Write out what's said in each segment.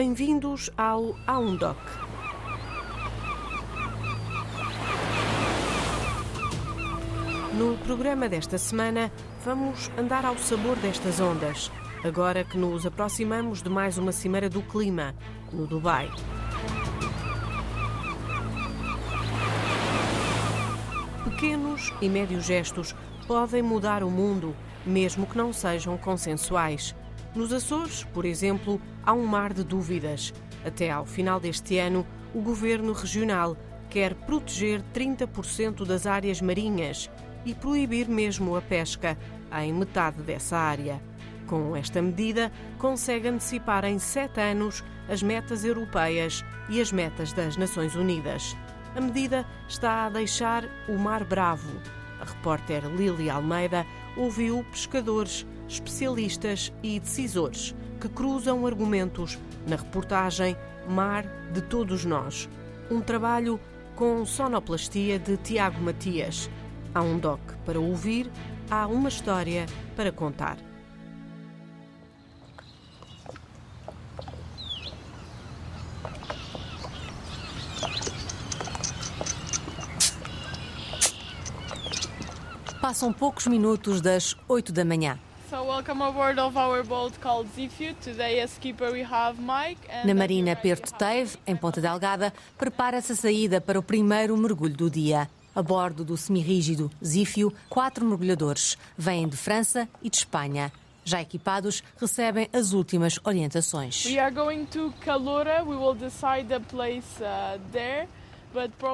Bem-vindos ao Aundoc. No programa desta semana, vamos andar ao sabor destas ondas, agora que nos aproximamos de mais uma Cimeira do Clima, no Dubai. Pequenos e médios gestos podem mudar o mundo, mesmo que não sejam consensuais. Nos Açores, por exemplo, há um mar de dúvidas. Até ao final deste ano, o governo regional quer proteger 30% das áreas marinhas e proibir mesmo a pesca em metade dessa área. Com esta medida, consegue antecipar em sete anos as metas europeias e as metas das Nações Unidas. A medida está a deixar o mar bravo. A repórter Lili Almeida ouviu pescadores, especialistas e decisores que cruzam argumentos na reportagem Mar de Todos Nós. Um trabalho com sonoplastia de Tiago Matias. Há um doc para ouvir, há uma história para contar. Passam poucos minutos das 8 da manhã. Na Marina Perto Teve, em Ponta Delgada, prepara-se a saída para o primeiro mergulho do dia. A bordo do semirrígido Zífio, quatro mergulhadores vêm de França e de Espanha. Já equipados, recebem as últimas orientações. We are going to Calora. We will decide the place uh, there.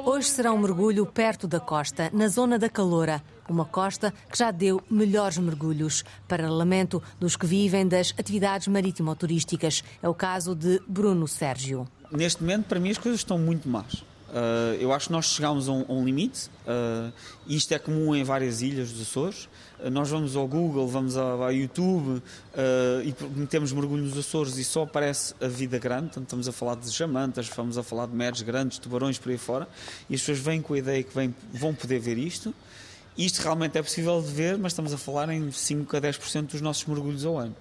Hoje será um mergulho perto da costa, na zona da Caloura, uma costa que já deu melhores mergulhos, para lamento dos que vivem das atividades marítimo-turísticas. É o caso de Bruno Sérgio. Neste momento, para mim, as coisas estão muito más. Uh, eu acho que nós chegámos a um, a um limite, uh, e isto é comum em várias ilhas dos Açores. Uh, nós vamos ao Google, vamos ao, YouTube e metemos mergulho nos Açores e só aparece a vida grande. Portanto, estamos a falar de jamantas, estamos a falar de meros grandes, tubarões por aí fora, e as pessoas vêm com a ideia que vêm, vão poder ver isto. Isto realmente é possível de ver, mas estamos a falar em 5 a 10% dos nossos mergulhos ao ano.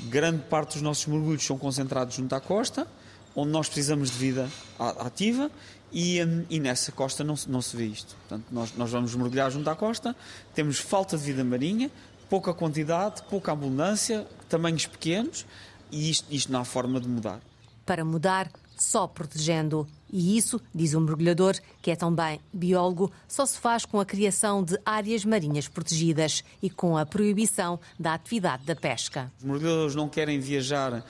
Grande parte dos nossos mergulhos são concentrados junto à costa, onde nós precisamos de vida ativa e, e, nessa costa não, não se vê isto. Portanto, nós, nós vamos mergulhar junto à costa, temos falta de vida marinha, pouca quantidade, pouca abundância, tamanhos pequenos e isto, isto não há forma de mudar. Para mudar, só protegendo. E isso, diz o mergulhador, que é também biólogo, só se faz com a criação de áreas marinhas protegidas e com a proibição da atividade da pesca. Os mergulhadores não querem viajar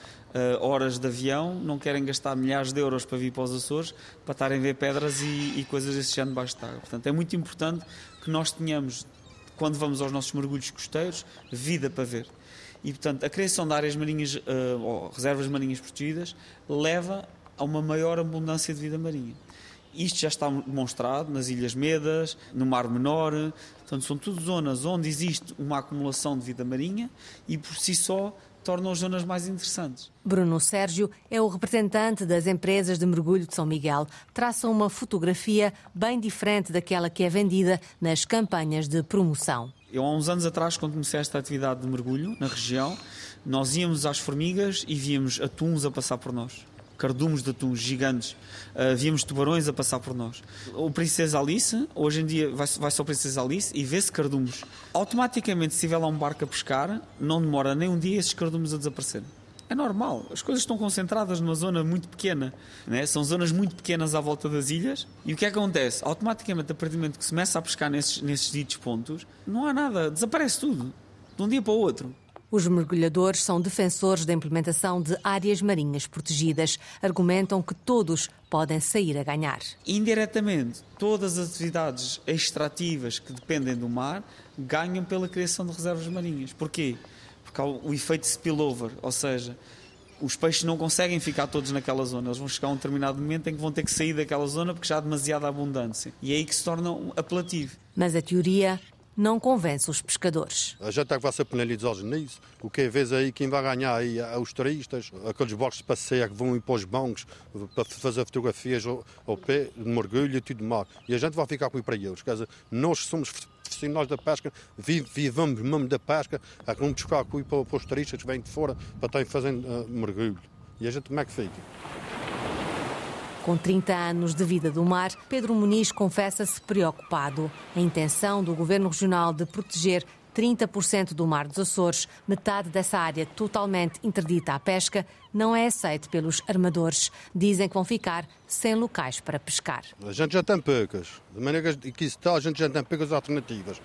horas de avião, não querem gastar milhares de euros para vir para os Açores, para estarem a ver pedras e, e coisas desse género debaixo de água. Portanto, é muito importante que nós tenhamos, quando vamos aos nossos mergulhos costeiros, vida para ver. E, portanto, a criação de áreas marinhas, uh, ou reservas marinhas protegidas, leva a uma maior abundância de vida marinha. Isto já está demonstrado nas Ilhas Medas, no Mar Menor. Portanto, são tudo zonas onde existe uma acumulação de vida marinha e, por si só, tornam as zonas mais interessantes. Bruno Sérgio é o representante das empresas de mergulho de São Miguel. Traça uma fotografia bem diferente daquela que é vendida nas campanhas de promoção. Eu, há uns anos atrás, quando comecei esta atividade de mergulho na região, nós íamos às formigas e víamos atuns a passar por nós cardumes de atuns gigantes, uh, víamos tubarões a passar por nós. O Princesa Alice, hoje em dia vai, vai só o Princesa Alice e vê-se cardumes. Automaticamente, se tiver lá um barco a pescar, não demora nem um dia esses cardumes a desaparecerem. É normal, as coisas estão concentradas numa zona muito pequena, né? são zonas muito pequenas à volta das ilhas. E o que é que acontece? Automaticamente, a partir do momento que se começa a pescar nesses, nesses ditos pontos, não há nada, desaparece tudo, de um dia para o outro. Os mergulhadores são defensores da implementação de áreas marinhas protegidas. Argumentam que todos podem sair a ganhar. Indiretamente, todas as atividades extrativas que dependem do mar ganham pela criação de reservas marinhas. Porquê? Porque há o efeito spillover, ou seja, os peixes não conseguem ficar todos naquela zona. Eles vão chegar a um determinado momento em que vão ter que sair daquela zona porque já há demasiada abundância. E é aí que se torna apelativo. Mas a teoria não convence os pescadores. A gente é que vai ser penalizados nisso. O que é vez aí quem vai ganhar aí é os turistas, aqueles barcos de passeio que vão ir para os bancos para fazer fotografias ao, ao pé, de mergulho e tudo mais. E a gente vai ficar com para eles. Quer dizer, nós somos profissionais da pesca, vivamos mesmo da pesca, é que vamos buscar para, para os turistas que vêm de fora para estarem fazendo uh, mergulho. E a gente como é que fica? Com 30 anos de vida do mar, Pedro Muniz confessa-se preocupado. A intenção do Governo Regional de proteger 30% do Mar dos Açores, metade dessa área totalmente interdita à pesca, não é aceite pelos armadores. Dizem que vão ficar sem locais para pescar. A gente já tem poucas. De maneira que isso está, a gente já tem poucas alternativas.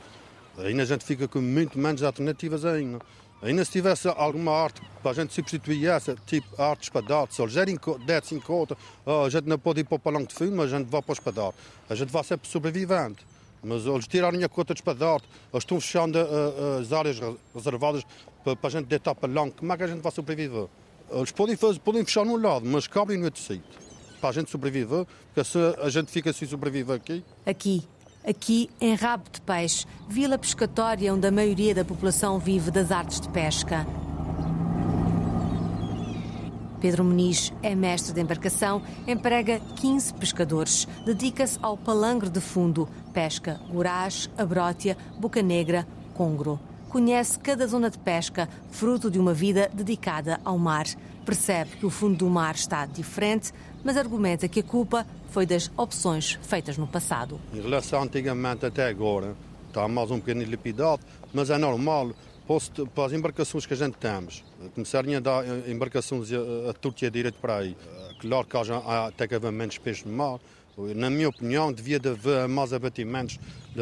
Ainda a gente fica com muito menos alternativas ainda. Ainda se tivesse alguma arte para a gente substituir essa, tipo arte espadarte, se eles derem em conta, oh, a gente não pode ir para o palanque de fundo, mas a gente vai para o espadarte. A gente vai sempre sobrevivente. Mas eles tiraram a cota de espadarte, eles estão fechando uh, as áreas reservadas para, para a gente deitar palanque. Como é que a gente vai sobreviver? Eles podem, fazer, podem fechar num lado, mas cabrem no outro sítio. Para a gente sobreviver, porque se a gente fica sem sobreviver aqui. Aqui, aqui em Rabo de Peixe, vila pescatória onde a maioria da população vive das artes de pesca. Pedro Muniz é mestre de embarcação, emprega 15 pescadores, dedica-se ao palangre de fundo, pesca Gorás, Abrótia, Boca Negra, Congro. Conhece cada zona de pesca, fruto de uma vida dedicada ao mar. Percebe que o fundo do mar está diferente, mas argumenta que a culpa foi das opções feitas no passado. Em relação antigamente até agora, está mais um bocadinho lapidado, mas é normal para as embarcações que a gente temos, começarem a dar embarcações a, a Turquia direito para aí. Claro que haja, até que haver menos peixe no mar. Na minha opinião, devia haver mais abatimentos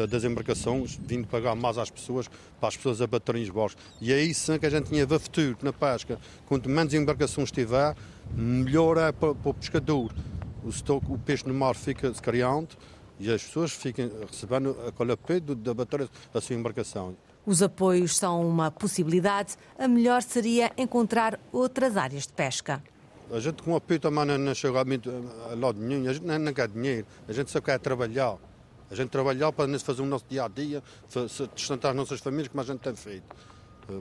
das embarcações, vindo pagar mais às pessoas, para as pessoas abaterem os barcos. E é isso que a gente tinha futuro na pesca. Quanto menos embarcações tiver, melhor é para, para o pescador. O, estoque, o peixe no mar fica criando e as pessoas ficam recebendo aquele peso de abater a sua embarcação. Os apoios são uma possibilidade, a melhor seria encontrar outras áreas de pesca. A gente com apoio também não chega a lado nenhum, a gente não quer dinheiro, a gente só quer trabalhar. A gente trabalhar para fazer o nosso dia a dia, sustentar as nossas famílias como a gente tem feito.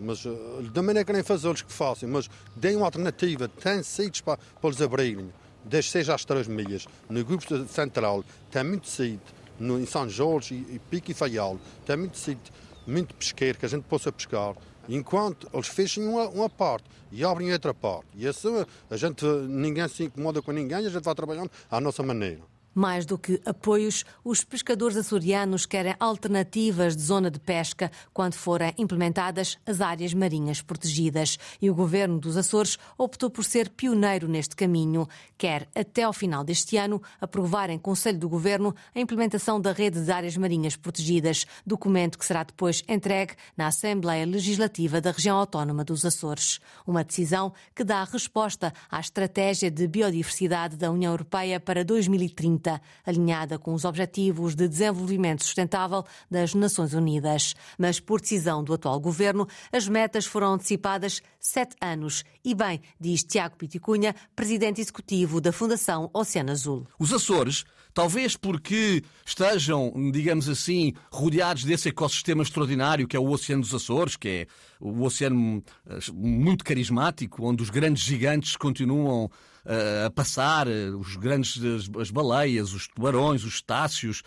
Mas eh, da maneira que nem fazê-los que façam, mas deem uma alternativa, tem sítios para, para eles abrirem, desde seja às 3 milhas. No grupo central tem muito sítio, no, em São Jorge e, e Pico e Faial, tem muito sítio muito pesqueiro, que a gente possa pescar, enquanto eles fechem uma, uma parte e abrem outra parte. E assim a gente, ninguém se incomoda com ninguém a gente vai trabalhando à nossa maneira. Mais do que apoios, os pescadores açorianos querem alternativas de zona de pesca quando forem implementadas as áreas marinhas protegidas. E o governo dos Açores optou por ser pioneiro neste caminho. Quer, até ao final deste ano, aprovar em Conselho do Governo a implementação da rede de áreas marinhas protegidas, documento que será depois entregue na Assembleia Legislativa da Região Autónoma dos Açores. Uma decisão que dá resposta à estratégia de biodiversidade da União Europeia para 2030 alinhada com os Objetivos de Desenvolvimento Sustentável das Nações Unidas. Mas, por decisão do atual governo, as metas foram antecipadas sete anos. E bem, diz Tiago Piticunha, presidente executivo da Fundação Oceano Azul. Os Açores talvez porque estejam, digamos assim, rodeados desse ecossistema extraordinário que é o Oceano dos Açores, que é o oceano eh, muito carismático, onde os grandes gigantes continuam uh, a passar, eh, os grandes as, as, baleias, os tubarões, os estácios,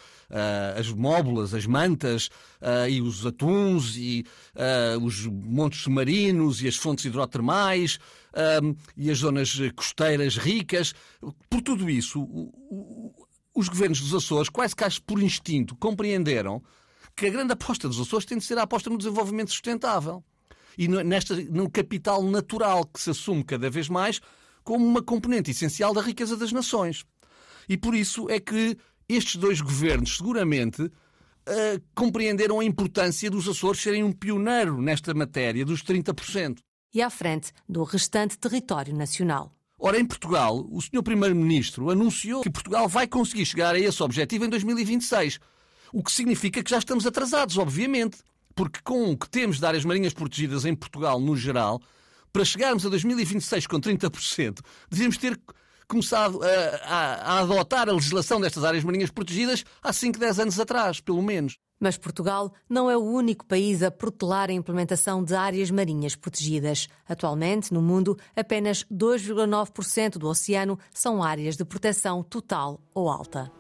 as móbulas, as mantas e os atuns e os montes submarinos e as fontes hidrotermais e as zonas costeiras ricas. Por tudo isso, os governos dos Açores, quase que por instinto, compreenderam que a grande aposta dos Açores tem de ser a aposta no desenvolvimento sustentável e nesta, no capital natural que se assume cada vez mais como uma componente essencial da riqueza das nações. E por isso é que estes dois governos, seguramente, uh, compreenderam a importância dos Açores serem um pioneiro nesta matéria dos 30%. E à frente do restante território nacional. Ora, em Portugal, o Sr. Primeiro-Ministro anunciou que Portugal vai conseguir chegar a esse objetivo em 2026. O que significa que já estamos atrasados, obviamente. Porque com o que temos de áreas marinhas protegidas em Portugal, no geral, para chegarmos a 2026 com 30%, devíamos ter começado a, a, a, adotar a legislação destas áreas marinhas protegidas há 5, 10 anos atrás, pelo menos. Mas Portugal não é o único país a protelar a implementação de áreas marinhas protegidas. Atualmente, no mundo, apenas 2,9% do oceano são áreas de proteção total ou alta.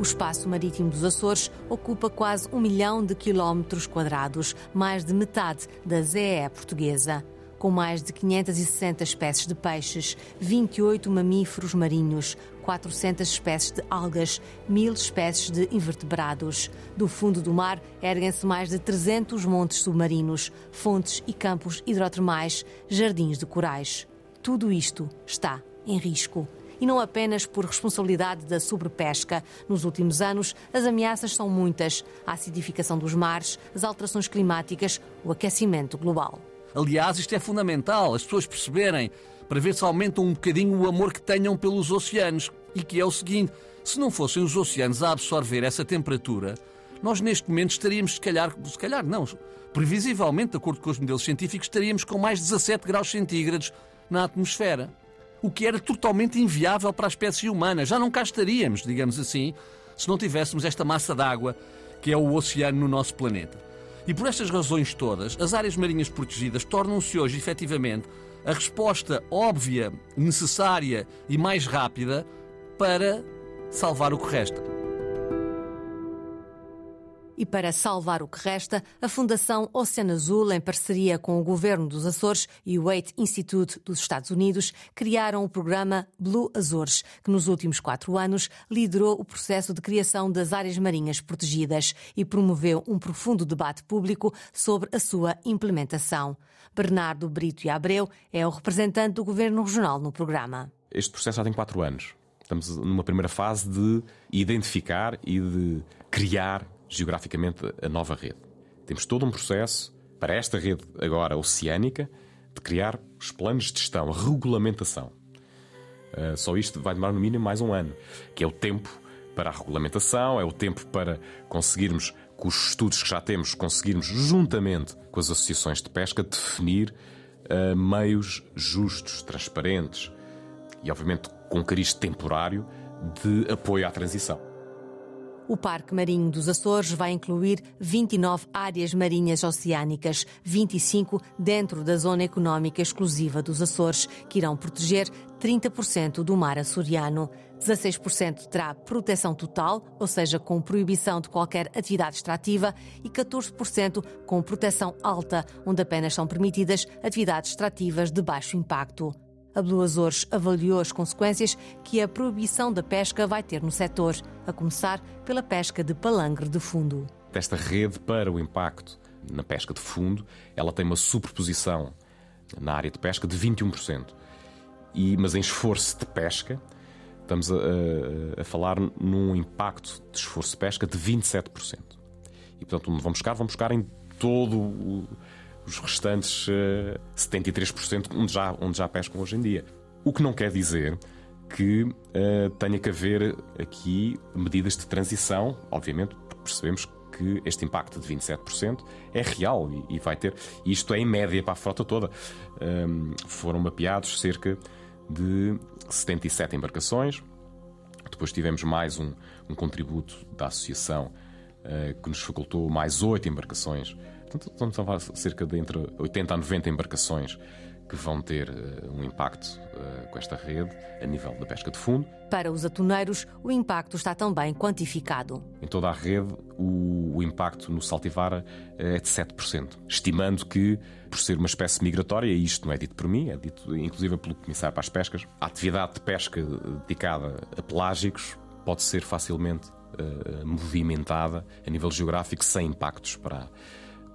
O espaço marítimo dos Açores ocupa quase um milhão de quilómetros quadrados, mais de metade da ZE portuguesa. Com mais de 560 espécies de peixes, 28 mamíferos marinhos, 400 espécies de algas, 1000 espécies de invertebrados. Do fundo do mar erguem-se mais de 300 montes submarinos, fontes e campos hidrotermais, jardins de corais. Tudo isto está em risco e não apenas por responsabilidade da sobrepesca. Nos últimos anos, as ameaças são muitas: a acidificação dos mares, as alterações climáticas, o aquecimento global. Aliás, isto é fundamental, as pessoas perceberem, para ver se aumentam um bocadinho o amor que tenham pelos oceanos. E que é o seguinte: se não fossem os oceanos a absorver essa temperatura, nós neste momento estaríamos, se calhar, se calhar não, previsivelmente, de acordo com os modelos científicos, estaríamos com mais 17 graus centígrados na atmosfera o que era totalmente inviável para a espécie humana. Já não cá estaríamos, digamos assim, se não tivéssemos esta massa d'água que é o oceano no nosso planeta. E por estas razões todas, as áreas marinhas protegidas tornam-se hoje, efetivamente, a resposta óbvia, necessária e mais rápida para salvar o que resta. E para salvar o que resta, a Fundação Oceano Azul, em parceria com o governo dos Açores e o Wait Institute dos Estados Unidos, criaram o programa Blue Azores, que nos últimos quatro anos liderou o processo de criação das áreas marinhas protegidas e promoveu um profundo debate público sobre a sua implementação. Bernardo Brito e Abreu é o representante do governo regional no programa. Este processo já tem quatro anos. Estamos numa primeira fase de identificar e de criar geograficamente a nova rede. Temos todo um processo para esta rede agora oceânica de criar os planos de gestão, a regulamentação. Uh, só isto vai demorar no mínimo mais um ano, que é o tempo para a regulamentação, é o tempo para conseguirmos, com os estudos que já temos, conseguirmos, juntamente com as associações de pesca, definir uh, meios justos, transparentes e, obviamente, com cariz temporário de apoio à transição. O Parque Marinho dos Açores vai incluir 29 áreas marinhas oceânicas, 25 dentro da Zona Económica Exclusiva dos Açores, que irão proteger 30% do mar açoriano. 16% terá proteção total, ou seja, com proibição de qualquer atividade extrativa, e 14% com proteção alta, onde apenas são permitidas atividades extrativas de baixo impacto. A Blue Azores avaliou as consequências que a proibição da pesca vai ter no setor, a começar pela pesca de palangre de fundo. Desta rede para o impacto na pesca de fundo, ela tem uma superposição na área de pesca de 21%. E, mas em esforço de pesca, estamos a, a, a falar num impacto de esforço de pesca de 27%. E portanto, onde vão buscar, vão buscar em todo o os restantes uh, eh, 73% onde já, onde já pescam hoje em dia. O que não quer dizer que uh, tenha que haver aqui medidas de transição, obviamente, porque percebemos que este impacto de 27% é real e, e, vai ter. Isto é em média para a frota toda. Um, foram mapeados cerca de 77 embarcações. Depois tivemos mais um, um contributo da associação uh, que nos facultou mais 8 embarcações Portanto, estamos a falar cerca de entre 80 a 90 embarcações que vão ter uh, um impacto uh, com esta rede a nível da pesca de fundo. Para os atuneiros, o impacto está também quantificado. Em toda a rede, o, o impacto no saltivara é de 7%, estimando que, por ser uma espécie migratória, e isto não é dito por mim, é dito inclusive pelo Comissário para as Pescas, a atividade de pesca dedicada a pelágicos pode ser facilmente uh, movimentada a nível geográfico sem impactos para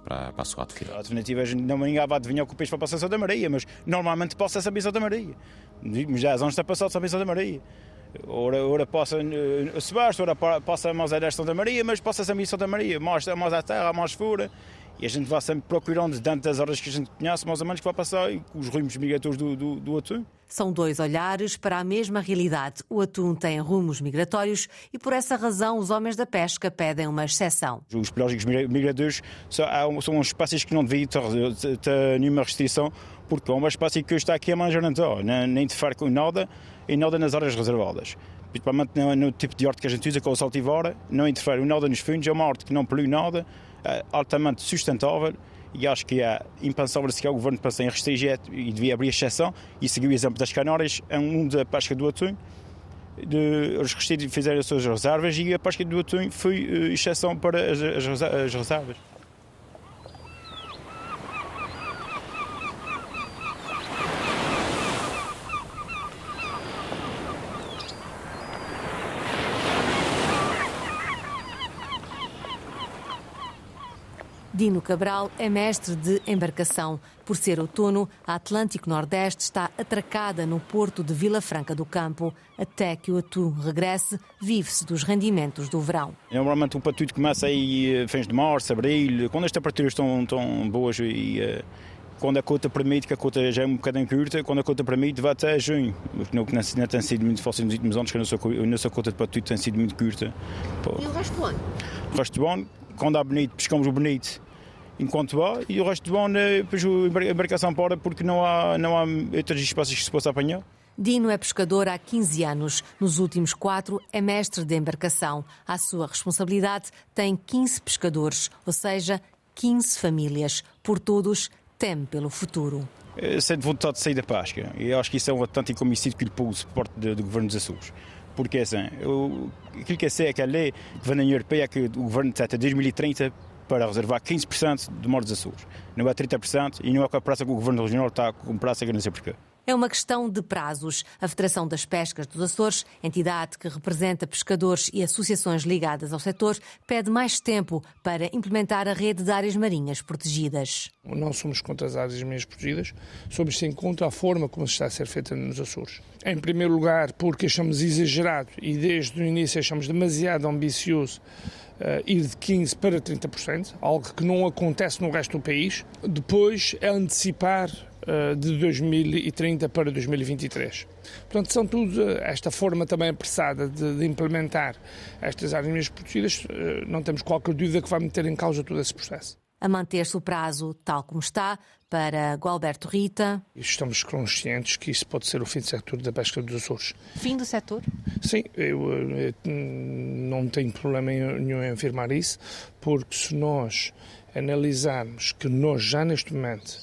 para, para a sua atividade. A definitiva, a gente não vai adivinhar que o peixe vai passar Santa Maria, mas normalmente passa essa Santa Maria. Já as está passado Santa Maria. Ora, ora passa Sebastião, ora passa mais a Santa Maria, mas passa a Santa Maria, mais, mais a terra, mais fora. E a gente vai sempre procurando, dentro das horas que a gente conhece, mais ou menos, que vai passar os rumos migratórios do, do, do atum. São dois olhares para a mesma realidade. O atum tem rumos migratórios e, por essa razão, os homens da pesca pedem uma exceção. Os pelágicos migradores são, são espécies que não deviam ter, ter nenhuma restrição, porque é uma espécie que está aqui a manjar nem interfere com nada e nada nas áreas reservadas principalmente no, no, tipo de horta que a gente usa, com o saltivora, não interfere nada nos fundos, é uma horta que não polui nada, altamente sustentável e acho que é impensável se o governo pensa em restringir e devia abrir exceção e seguir o exemplo das Canárias, é um da pesca do atum. de, eles fizeram as suas reservas e a pesca do atum foi uh, exceção para as, as, as reservas. Dino Cabral é mestre de embarcação. Por ser outono, a Atlântico Nordeste está atracada no porto de Vila Franca do Campo. Até que o atum regresse, vive-se dos rendimentos do verão. Normalmente o patuto começa aí eh, fins de março, abril, quando as temperaturas estão, estão boas e uh, quando a cota permite, que a cota já é um bocadinho curta, quando a cota permite, vai até junho. O que não, não tem sido muito fácil nos últimos anos, que a nossa, a nossa cota de patuto tem sido muito curta. E o resto do ano? O resto do ano, quando há bonito, pescamos o bonito enquanto há, e o resto do ano, depois a embarcação para porque não há, não há outros espaços que se possa apanhar. Dino é pescador há 15 anos. Nos últimos quatro é mestre de embarcação. À sua responsabilidade tem 15 pescadores, ou seja, 15 famílias. Por todos, teme pelo futuro. Sente vontade de sair da pesca. E acho que isso é um autêntico homicídio que lhe pôs por parte do, do governo dos Açores. Porque assim, eu, aquilo que eu sei é que a lei da União Europeia é que o governo até 2030 para reservar 15% de mortes Açores. Não é 30% e não é com a praça que o Governo Regional está com praça que não sei porquê. É uma questão de prazos. A Federação das Pescas dos Açores, entidade que representa pescadores e associações ligadas ao setor, pede mais tempo para implementar a rede de áreas marinhas protegidas. Não somos contra as áreas marinhas protegidas, somos sim contra a forma como está a ser feita nos Açores. Em primeiro lugar, porque achamos exagerado e desde o início achamos demasiado ambicioso ir de 15% para 30%, algo que não acontece no resto do país. Depois antecipar uh, de 2030 para 2023. Portanto, são tudo uh, esta forma também apressada de, de implementar estas áreas protegidas, não temos qualquer dúvida que vai meter em causa todo esse processo a manter-se o prazo tal como está para Gualberto Rita. Estamos conscientes que isso pode ser o fim do setor da pesca dos Açores. Fim do setor? Sim, eu, eu não tenho problema nenhum em afirmar isso, porque se nós analisarmos que nós já neste momento,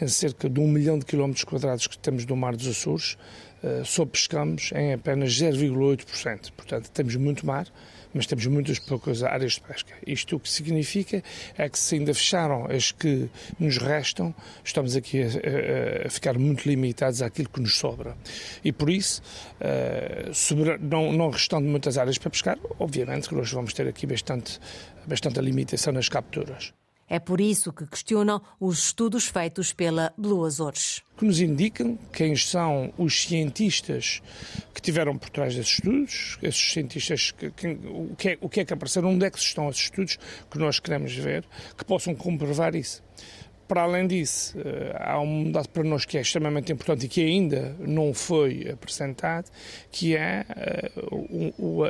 em cerca de um milhão de quilómetros quadrados que temos do Mar dos Açores, uh, só pescamos em apenas 0,8%. Portanto, temos muito mar mas temos muitas poucas áreas de pesca. Isto o que significa é que se ainda fecharam as que nos restam, estamos aqui a, a, ficar muito limitados àquilo que nos sobra. E por isso, uh, sobre, não, não restando muitas áreas para pescar, obviamente que nós vamos ter aqui bastante, bastante limitação nas capturas. É por isso que questionam os estudos feitos pela Blue Azores. Que nos indicam quem são os cientistas que tiveram por trás desses estudos, esses cientistas, que, o, que é, o que é que apareceram, onde é que estão esses estudos que nós queremos ver, que possam comprovar isso. Para além disso, eh, há um dado para nós que é extremamente importante e que ainda não foi apresentado, que é eh,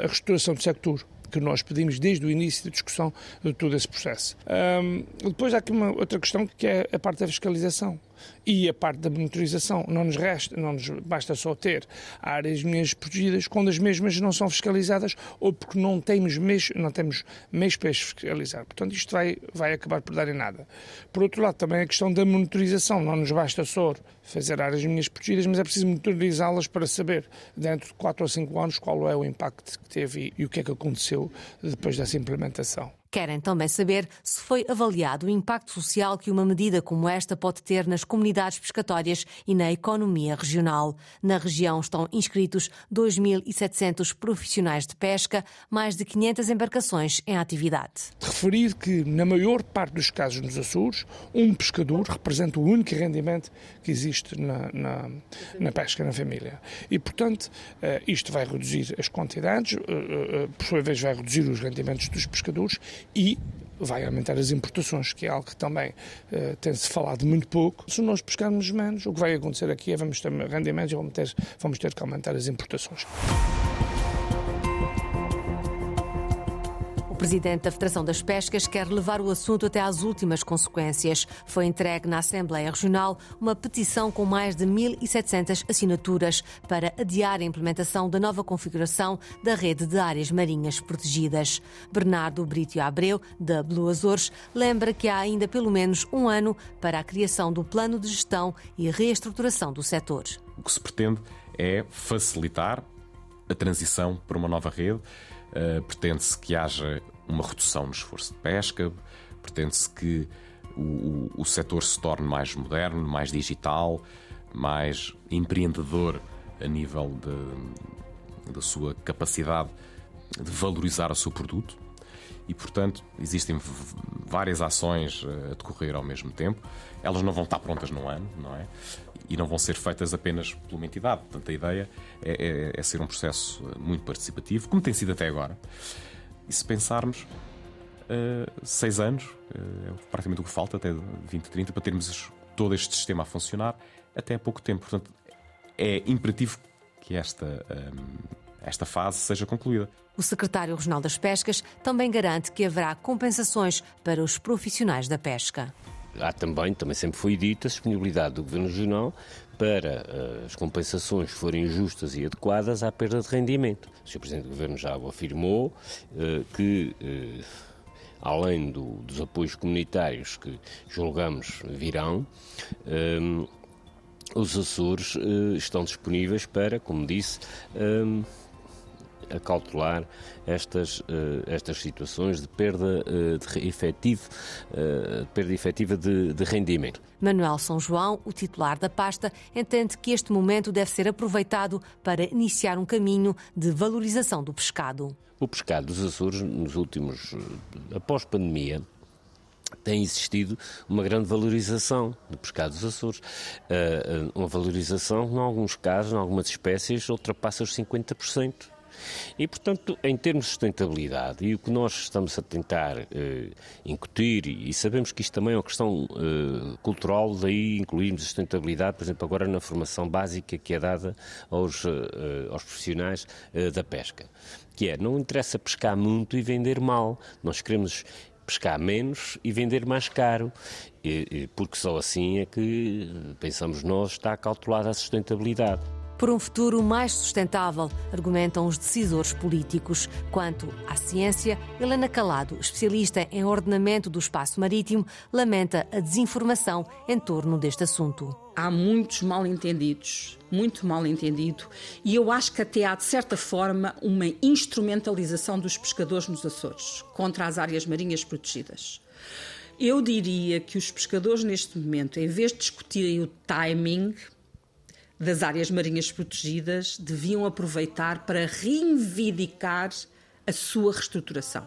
a restauração do sector que nós pedimos desde o início da discussão de todo esse processo. Um, depois há aqui uma outra questão que é a parte da fiscalização e a parte da monitorização. Não nos, resta, não nos basta só ter áreas minhas protegidas quando as mesmas não são fiscalizadas ou porque não temos meios, não temos meios para fiscalizar. Portanto, isto vai, vai acabar por dar em nada. Por outro lado, também a questão da monitorização. Não nos basta só fazer áreas minhas protegidas, mas é preciso monitorizá-las para saber, dentro de 4 ou 5 anos, qual é o impacto que teve e o que é que aconteceu depois dessa implementação. Querem também saber se foi avaliado o impacto social que uma medida como esta pode ter nas comunidades pescatórias e na economia regional. Na região estão inscritos 2.700 profissionais de pesca, mais de 500 embarcações em atividade. Referir que, na maior parte dos casos nos Açores, um pescador representa o único rendimento que existe na, na, na pesca na família. E, portanto, eh, isto vai reduzir as quantidades, eh, eh, por sua vez, vai reduzir os rendimentos dos pescadores e vai aumentar as importações, que é algo que também uh, tem-se falado muito pouco. Se nós pescarmos menos, o que vai acontecer aqui é vamos ter rendimentos e vamos ter, vamos ter que aumentar as importações. Presidente da Federação das Pescas quer levar o assunto até às últimas consequências. Foi entregue na Assembleia Regional uma petição com mais de 1.700 assinaturas para adiar a implementação da nova configuração da rede de áreas marinhas protegidas. Bernardo Brito Abreu, da Blue Azores, lembra que há ainda pelo menos um ano para a criação do plano de gestão e reestruturação do setor. O que se pretende é facilitar a transição para uma nova rede. Uh, pretende-se que haja uma redução no esforço de pesca, pretende-se que o, o, o setor se torne mais moderno, mais digital, mais empreendedor a nível da sua capacidade de valorizar o seu produto. E, portanto, existem várias ações eh, a decorrer ao mesmo tempo. Elas não vão estar prontas num ano, não é? E não vão ser feitas apenas por uma entidade. Portanto, a ideia é, é, é ser um processo eh, muito participativo, como tem sido até agora. E se pensarmos, uh, seis anos, uh, é praticamente o que falta, até 2030, para termos todo este sistema a funcionar, até há pouco tempo. Portanto, é imperativo que esta, um, esta fase seja concluída. O secretário regional das Pescas também garante que haverá compensações para os profissionais da pesca. Há também, também sempre foi dita, a disponibilidade do Governo Regional para uh, as compensações forem justas e adequadas à perda de rendimento. O Sr. Presidente do Governo já afirmou uh, que. Uh, além do, dos apoios comunitários que julgamos virão, os Açores uh, estão disponíveis para, como disse, um, acautelar estas, uh, estas situações de perda, uh, de efetivo, uh, perda efetiva de, de rendimento. Manuel São João, o titular da pasta, entende que este momento deve ser aproveitado para iniciar um caminho de valorização do pescado. O pescado dos Açores, nos últimos, após pandemia, tem existido uma grande valorização do pescado dos Açores. Uma valorização, em alguns casos, em algumas espécies, ultrapassa os 50%. E, portanto, em termos de sustentabilidade, e o que nós estamos a tentar uh, incutir, e sabemos que isto também é uma questão uh, cultural, daí incluímos a sustentabilidade, por exemplo, agora na formação básica que é dada aos, uh, aos profissionais da pesca, que é, não interessa pescar muito e vender mal, nós queremos pescar menos e vender mais caro, porque só assim é que, pensamos nós, está cautelada a sustentabilidade por um futuro mais sustentável, argumentam os decisores políticos. Quanto à ciência, Helena Calado, especialista em ordenamento do espaço marítimo, lamenta a desinformação em torno deste assunto. Há muitos mal-entendidos, muito mal-entendido, e eu acho que até há, de certa forma, uma instrumentalização dos pescadores nos Açores contra as áreas marinhas protegidas. Eu diria que os pescadores, neste momento, em vez de discutirem o timing, das áreas marinhas protegidas deviam aproveitar para reivindicar a sua reestruturação.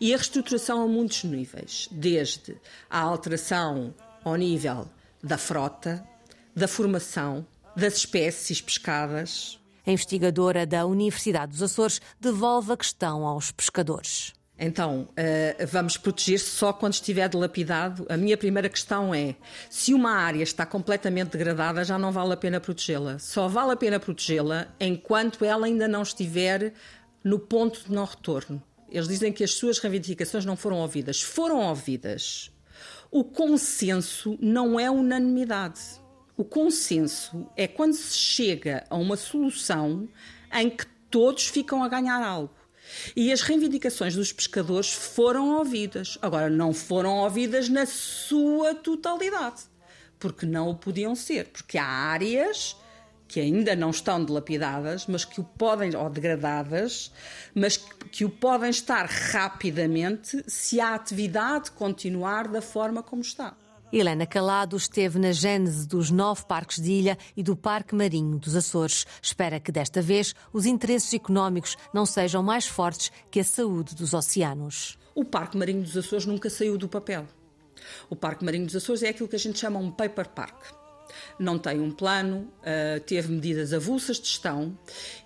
E a reestruturação a muitos níveis, desde a alteração ao nível da frota, da formação, das espécies pescadas. A investigadora da Universidade dos Açores devolve a questão aos pescadores. Então, uh, vamos proteger só quando estiver dilapidado? A minha primeira questão é: se uma área está completamente degradada, já não vale a pena protegê-la. Só vale a pena protegê-la enquanto ela ainda não estiver no ponto de não retorno. Eles dizem que as suas reivindicações não foram ouvidas. Foram ouvidas. O consenso não é unanimidade. O consenso é quando se chega a uma solução em que todos ficam a ganhar algo. E as reivindicações dos pescadores foram ouvidas. Agora, não foram ouvidas na sua totalidade, porque não o podiam ser, porque há áreas que ainda não estão dilapidadas, mas que o podem, ou degradadas, mas que, que o podem estar rapidamente se a atividade continuar da forma como está. Helena Calado esteve na gênese dos nove parques de ilha e do Parque Marinho dos Açores. Espera que desta vez os interesses económicos não sejam mais fortes que a saúde dos oceanos. O Parque Marinho dos Açores nunca saiu do papel. O Parque Marinho dos Açores é aquilo que a gente chama um paper park. Não tem um plano, uh, teve medidas avulsas de gestão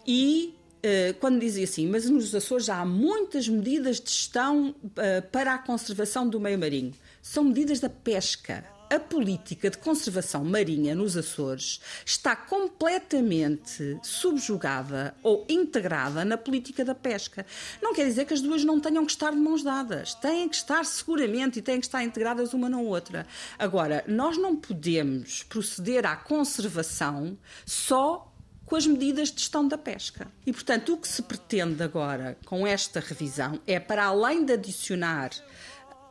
e uh, quando dizia assim, mas nos Açores já há muitas medidas de gestão uh, para a conservação do meio marinho são medidas da pesca. A política de conservação marinha nos Açores está completamente subjugada ou integrada na política da pesca. Não quer dizer que as duas não tenham que estar de mãos dadas. Têm que estar seguramente e têm que estar integradas uma na outra. Agora, nós não podemos proceder à conservação só com as medidas de gestão da pesca. E, portanto, o que se pretende agora com esta revisão é, para além de adicionar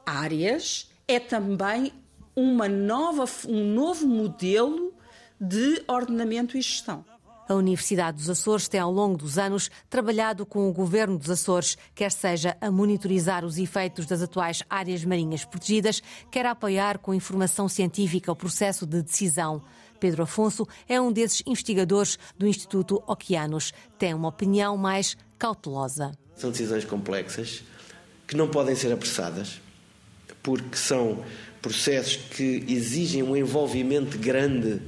áreas, é também uma nova, um novo modelo de ordenamento e gestão. A Universidade dos Açores tem, ao longo dos anos, trabalhado com o governo dos Açores, quer seja a monitorizar os efeitos das atuais áreas marinhas protegidas, quer a apoiar com informação científica o processo de decisão. Pedro Afonso é um desses investigadores do Instituto Oceanos. Tem uma opinião mais cautelosa. São decisões complexas que não podem ser apressadas, porque são processos que exigem um envolvimento grande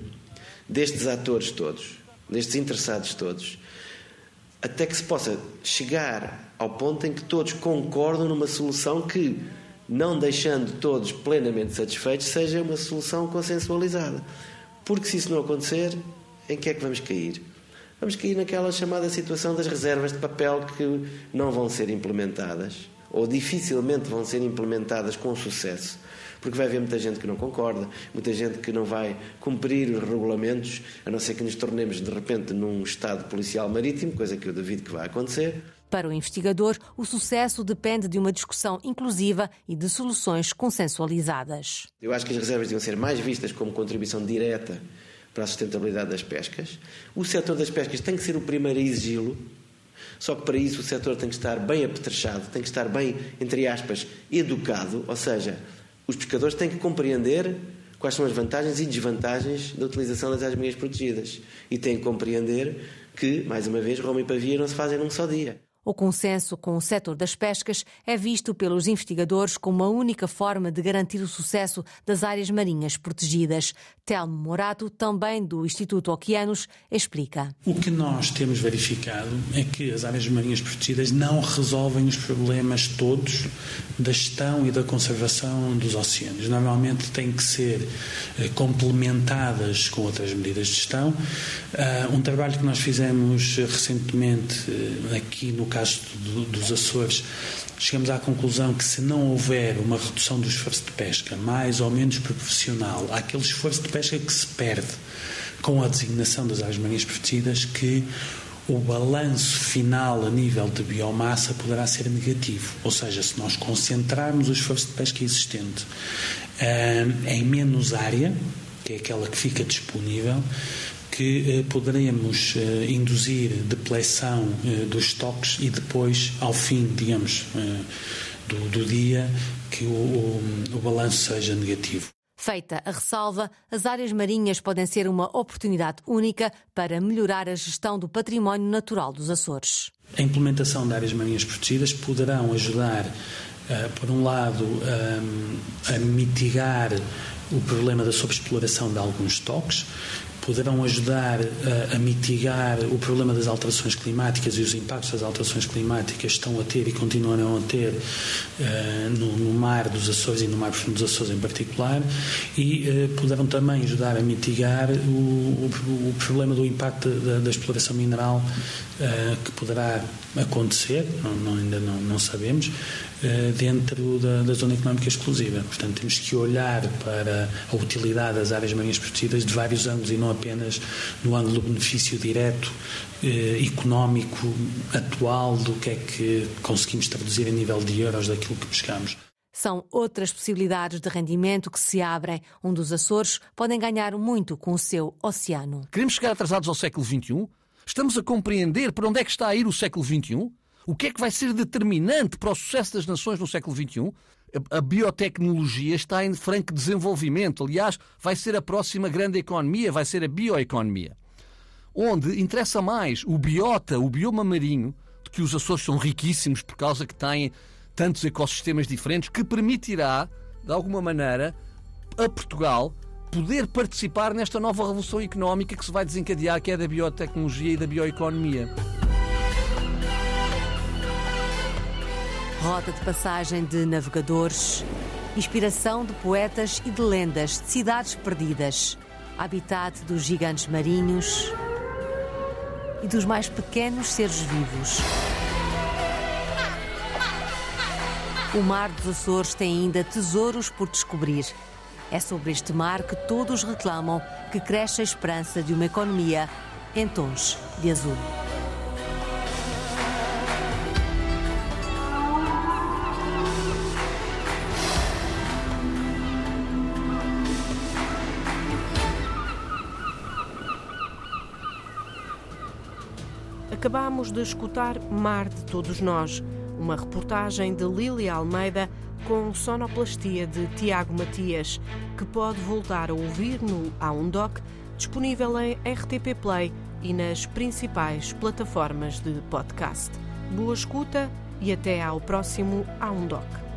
destes atores todos destes interessados todos, até que se possa chegar ao ponto em que todos concordam numa solução que, não deixando todos plenamente satisfeitos, seja uma solução consensualizada. Porque se isso não acontecer, em que é que vamos cair? Vamos cair naquela chamada situação das reservas de papel que não vão ser implementadas, ou dificilmente vão ser implementadas com sucesso porque vai haver muita gente que não concorda, muita gente que não vai cumprir os regulamentos, a não ser que nos tornemos de repente num Estado policial marítimo, coisa que eu duvido que vai acontecer. Para o investigador, o sucesso depende de uma discussão inclusiva e de soluções consensualizadas. Eu acho que as reservas deviam ser mais vistas como contribuição direta para a sustentabilidade das pescas. O setor das pescas tem que ser o primeiro a exigi-lo, só que para isso o setor tem que estar bem apetrechado, tem que estar bem, entre aspas, educado, ou seja, os pescadores têm que compreender quais são as vantagens e desvantagens da utilização das áreas protegidas e têm que compreender que, mais uma vez, Roma e Pavia não se fazem num só dia. O consenso com o setor das pescas é visto pelos investigadores como a única forma de garantir o sucesso das áreas marinhas protegidas. Telmo Morato, também do Instituto Oceanos, explica. O que nós temos verificado é que as áreas marinhas protegidas não resolvem os problemas todos da gestão e da conservação dos oceanos. Normalmente têm que ser eh, complementadas com outras medidas de gestão. Ah, um trabalho que nós fizemos recentemente eh, aqui no caso do, dos Açores, chegamos à conclusão que se não houver uma redução do esforço de pesca mais ou menos proporcional àquele esforço de pesca que se perde com a designação das áreas marinhas protegidas, que o balanço final a nível de biomassa poderá ser negativo. Ou seja, se nós concentrarmos o esforço de pesca existente uh, em menos área, que é aquela que fica disponível, que eh, poderemos eh, induzir depleção eh, dos estoques e depois, ao fim, digamos, do, do dia, que o, o, o balanço seja negativo. Feita a ressalva, as áreas marinhas podem ser uma oportunidade única para melhorar a gestão do património natural dos Açores. A implementação de áreas marinhas protegidas poderão ajudar, por um lado, a mitigar o problema da sobreexploração de alguns estoques poderão ajudar a, a, mitigar o problema das alterações climáticas e os impactos das alterações climáticas estão a ter e continuarão a ter uh, no, no, mar dos Açores e no mar profundo dos Açores em particular e uh, poderão também ajudar a mitigar o, o, o problema do impacto da, da exploração mineral uh, que poderá acontecer, não, não, ainda não, não sabemos, dentro da, da, zona económica exclusiva. Portanto, temos que olhar para a utilidade das áreas marinhas protegidas de vários ângulos e não apenas no ângulo do benefício direto, eh, económico, atual, do que é que conseguimos traduzir a nível de euros daquilo que pescamos. São outras possibilidades de rendimento que se abrem, onde os Açores podem ganhar muito com o seu oceano. Queremos chegar atrasados ao século XXI? Estamos a compreender para onde é que está a ir o século XXI? O que é que vai ser determinante para o sucesso das nações no século XXI? A biotecnologia está em franco desenvolvimento. Aliás, vai ser a próxima grande economia, vai ser a bioeconomia. Onde interessa mais o biota, o bioma marinho, de que os Açores são riquíssimos por causa que têm tantos ecossistemas diferentes, que permitirá, de alguma maneira, a Portugal poder participar nesta nova revolução económica que se vai desencadear, que é da biotecnologia e da bioeconomia. Rota de passagem de navegadores, inspiração de poetas e de lendas de cidades perdidas, habitat dos gigantes marinhos e dos mais pequenos seres vivos. O mar dos Açores tem ainda tesouros por descobrir. É sobre este mar que todos reclamam que cresce a esperança de uma economia em tons de azul. Acabamos de escutar Mar de Todos Nós, uma reportagem de Lília Almeida com sonoplastia de Tiago Matias, que pode voltar a ouvir no A1Doc, disponível em RTP Play e nas principais plataformas de podcast. Boa escuta e até ao próximo A1Doc.